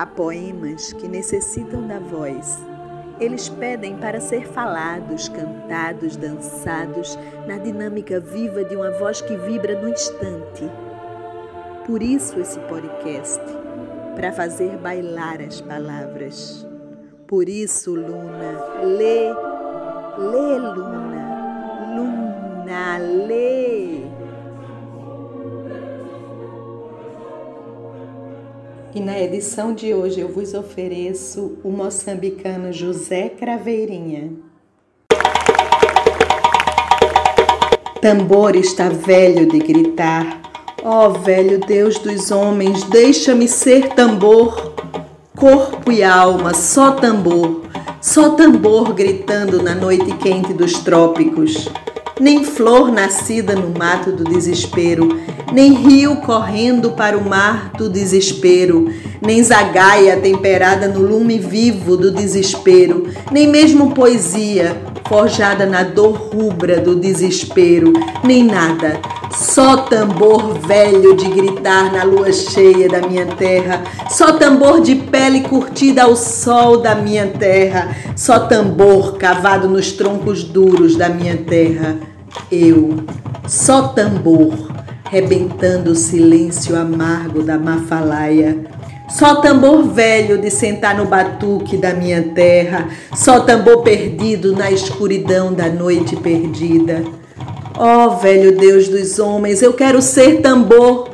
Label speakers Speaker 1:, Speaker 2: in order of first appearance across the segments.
Speaker 1: Há poemas que necessitam da voz. Eles pedem para ser falados, cantados, dançados, na dinâmica viva de uma voz que vibra no instante. Por isso esse podcast, para fazer bailar as palavras. Por isso, Luna, lê, lê, Luna, Luna, lê. E na edição de hoje eu vos ofereço o moçambicano José Craveirinha. Tambor está velho de gritar. Ó oh, velho Deus dos homens, deixa-me ser tambor, corpo e alma, só tambor, só tambor gritando na noite quente dos trópicos nem flor nascida no mato do desespero, nem rio correndo para o mar do desespero, nem zagaia temperada no lume vivo do desespero, nem mesmo poesia forjada na dor rubra do desespero, nem nada, só tambor velho de gritar na lua cheia da minha terra, só tambor de pele curtida ao sol da minha terra, só tambor cavado nos troncos duros da minha terra eu, só tambor, rebentando o silêncio amargo da mafalaia. Só tambor velho de sentar no batuque da minha terra, só tambor perdido na escuridão da noite perdida. Ó oh, velho Deus dos homens, eu quero ser tambor,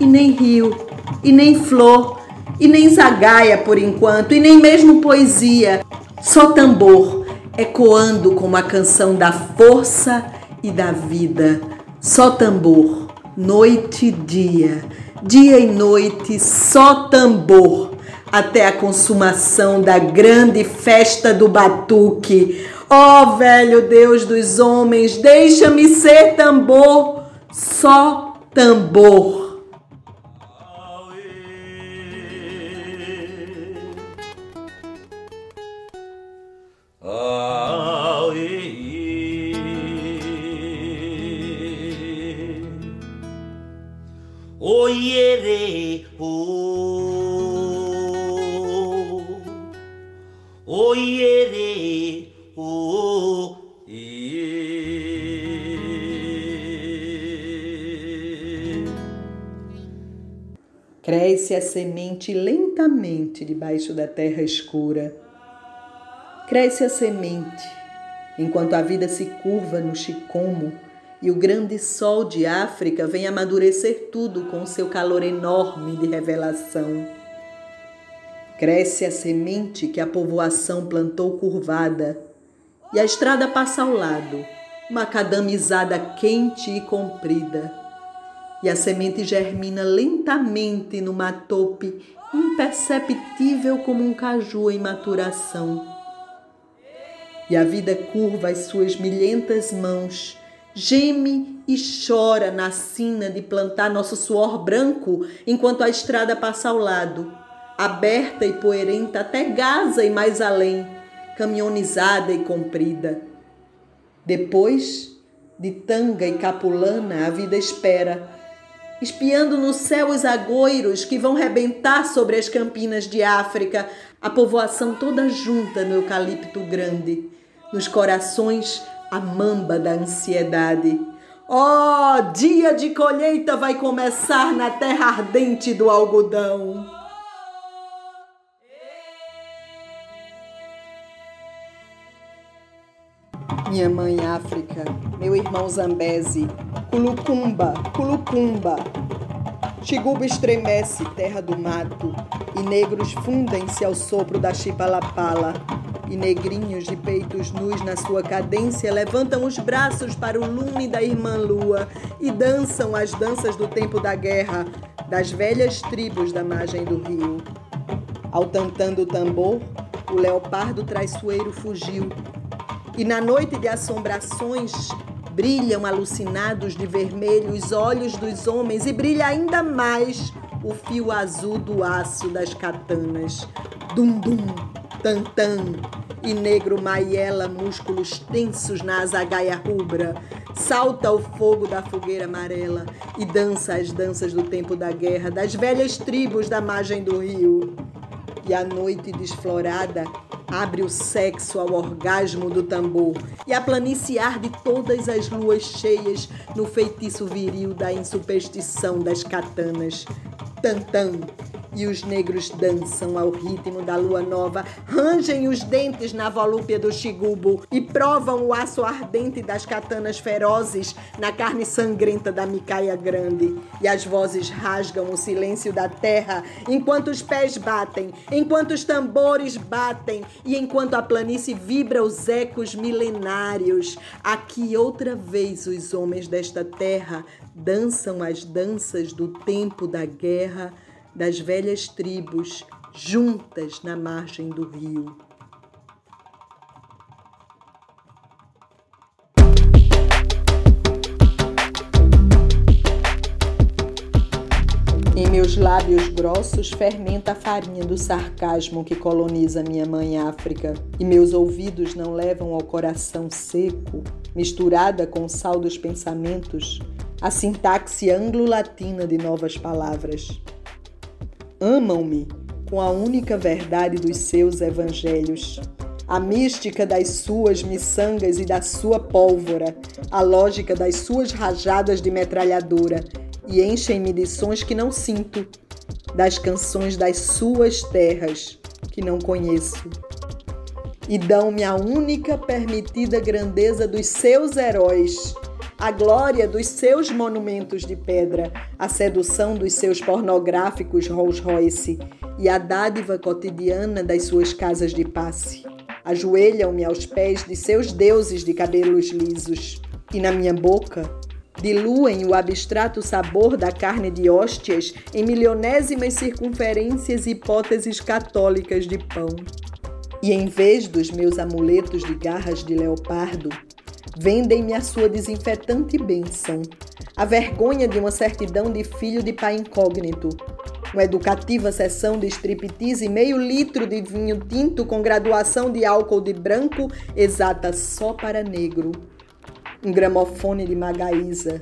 Speaker 1: e nem rio, e nem flor, e nem zagaia por enquanto, e nem mesmo poesia, só tambor, ecoando como a canção da força e da vida. Só tambor, noite e dia, dia e noite, só tambor, até a consumação da grande festa do batuque. Ó oh, velho Deus dos homens, deixa-me ser tambor, só tambor. Cresce a semente lentamente debaixo da terra escura. Cresce a semente, enquanto a vida se curva no chicomo e o grande sol de África vem amadurecer tudo com seu calor enorme de revelação. Cresce a semente que a povoação plantou curvada, e a estrada passa ao lado, macadamizada quente e comprida. E a semente germina lentamente numa tope imperceptível como um caju em maturação. E a vida curva as suas milhentas mãos geme e chora na sina de plantar nosso suor branco enquanto a estrada passa ao lado, aberta e poerenta até Gaza e mais além, caminhonizada e comprida. Depois, de tanga e capulana, a vida espera, espiando no céu os agoiros que vão rebentar sobre as campinas de África, a povoação toda junta no eucalipto grande, nos corações a mamba da ansiedade. Oh, dia de colheita vai começar na terra ardente do algodão. Minha mãe África, meu irmão Zambeze, Culucumba, Culucumba. Chiguba estremece, terra do mato, e negros fundem-se ao sopro da chipalapala e negrinhos de peitos nus na sua cadência levantam os braços para o lume da irmã lua e dançam as danças do tempo da guerra, das velhas tribos da margem do rio. Ao tantando o tambor, o leopardo traiçoeiro fugiu. E na noite de assombrações, brilham alucinados de vermelho os olhos dos homens e brilha ainda mais o fio azul do aço das katanas. Dum dum, tan tan, e negro maiela músculos tensos na azagaia rubra. Salta o fogo da fogueira amarela e dança as danças do tempo da guerra, das velhas tribos da margem do rio. e a noite desflorada abre o sexo ao orgasmo do tambor e a planície arde todas as luas cheias no feitiço viril da insuperstição das katanas. Tantan, e os negros dançam ao ritmo da lua nova, rangem os dentes na volúpia do chigubo e provam o aço ardente das katanas ferozes na carne sangrenta da micaia grande. E as vozes rasgam o silêncio da terra enquanto os pés batem, enquanto os tambores batem e enquanto a planície vibra os ecos milenários. Aqui outra vez os homens desta terra dançam as danças do tempo da guerra das velhas tribos juntas na margem do rio. Em meus lábios grossos fermenta a farinha do sarcasmo que coloniza minha mãe África, e meus ouvidos não levam ao coração seco, misturada com o sal dos pensamentos, a sintaxe anglo-latina de novas palavras amam-me com a única verdade dos seus evangelhos. A mística das suas miçangas e da sua pólvora, a lógica das suas rajadas de metralhadora, e enchem-me de sons que não sinto, das canções das suas terras que não conheço. E dão-me a única permitida grandeza dos seus heróis, a glória dos seus monumentos de pedra, a sedução dos seus pornográficos Rolls Royce e a dádiva cotidiana das suas casas de passe. Ajoelham-me aos pés de seus deuses de cabelos lisos, e na minha boca diluem o abstrato sabor da carne de hóstias em milionésimas circunferências e hipóteses católicas de pão. E em vez dos meus amuletos de garras de leopardo, Vendem-me a sua desinfetante bênção, a vergonha de uma certidão de filho de pai incógnito, uma educativa sessão de striptease e meio litro de vinho tinto com graduação de álcool de branco exata só para negro, um gramofone de Magaísa,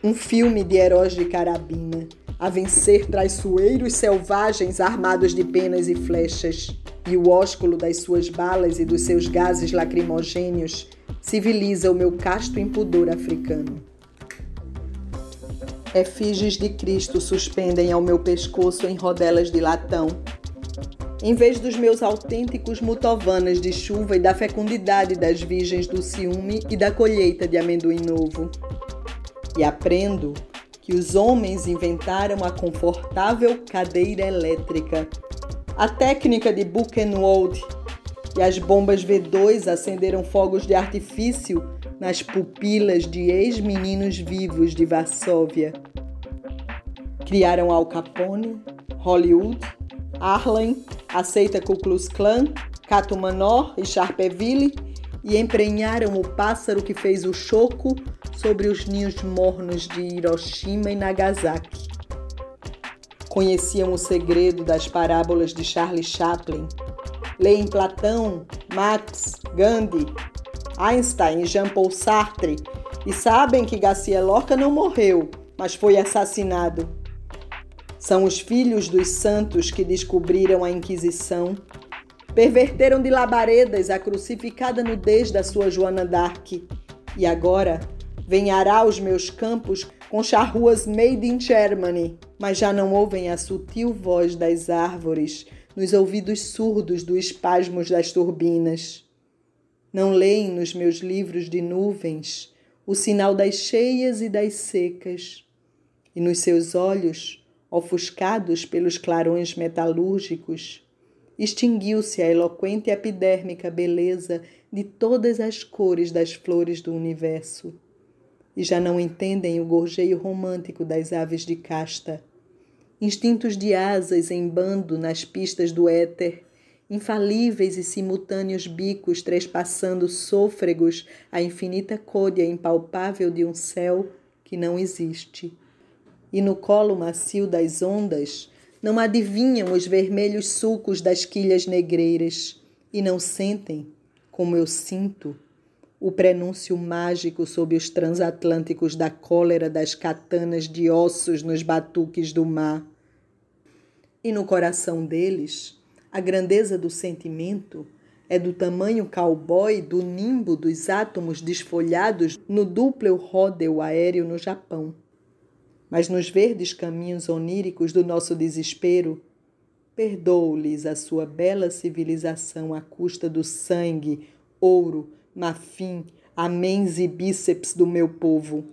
Speaker 1: um filme de heróis de carabina, a vencer traiçoeiros selvagens armados de penas e flechas, e o ósculo das suas balas e dos seus gases lacrimogênios civiliza o meu casto impudor africano. Efígies de Cristo suspendem ao meu pescoço em rodelas de latão. Em vez dos meus autênticos mutovanas de chuva e da fecundidade das virgens do ciúme e da colheita de amendoim novo. E aprendo que os homens inventaram a confortável cadeira elétrica, a técnica de Buchenwald e as bombas V2 acenderam fogos de artifício nas pupilas de ex-meninos vivos de Varsóvia. Criaram Al Capone, Hollywood, Harlem, aceita Ku Klux Klan, Cato Manor e Sharpeville e emprenharam o pássaro que fez o choco sobre os ninhos mornos de Hiroshima e Nagasaki. Conheciam o segredo das parábolas de Charlie Chaplin leem Platão, Marx, Gandhi, Einstein e Jean-Paul Sartre e sabem que Garcia Lorca não morreu, mas foi assassinado. São os filhos dos santos que descobriram a Inquisição, perverteram de labaredas a crucificada nudez da sua Joana d'Arc. E agora arar os meus campos com charruas made in Germany, mas já não ouvem a sutil voz das árvores nos ouvidos surdos dos espasmos das turbinas. Não leem nos meus livros de nuvens o sinal das cheias e das secas, e nos seus olhos, ofuscados pelos clarões metalúrgicos, extinguiu-se a eloquente epidérmica beleza de todas as cores das flores do universo, e já não entendem o gorjeio romântico das aves de casta instintos de asas em bando nas pistas do éter, infalíveis e simultâneos bicos trespassando sôfregos a infinita côdea impalpável de um céu que não existe. E no colo macio das ondas não adivinham os vermelhos sulcos das quilhas negreiras e não sentem, como eu sinto, o prenúncio mágico sob os transatlânticos da cólera das katanas de ossos nos batuques do mar. E no coração deles, A grandeza do sentimento é do tamanho cowboy do nimbo dos átomos desfolhados no duplo rodeo aéreo no Japão. Mas nos verdes caminhos oníricos do nosso desespero, perdoo-lhes a sua bela civilização à custa do sangue, ouro, mafim, améns e bíceps do meu povo.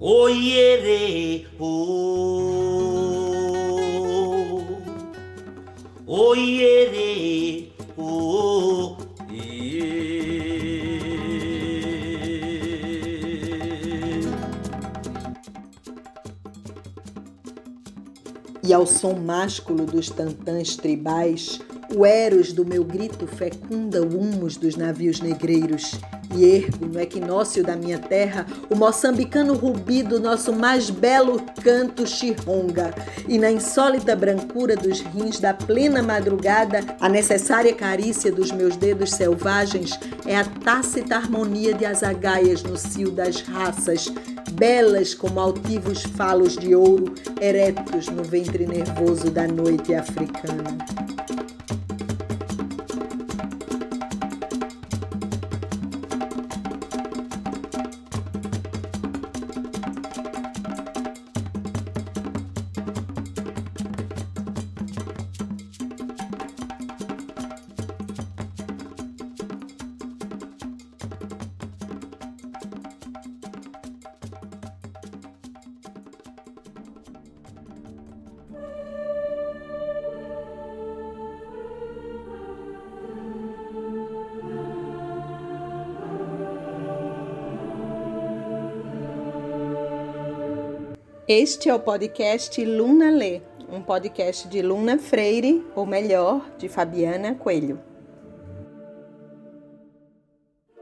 Speaker 2: Oiere, o Oiere,
Speaker 1: E ao som másculo dos tantãs tribais, o eros do meu grito fecunda o humus dos navios negreiros. E ergo no equinócio da minha terra o moçambicano rubi do nosso mais belo canto chironga e na insólita brancura dos rins da plena madrugada a necessária carícia dos meus dedos selvagens é a tácita harmonia de azagaias no cio das raças belas como altivos falos de ouro eretos no ventre nervoso da noite africana. Este é o podcast Luna Lê, um podcast de Luna Freire, ou melhor, de Fabiana Coelho.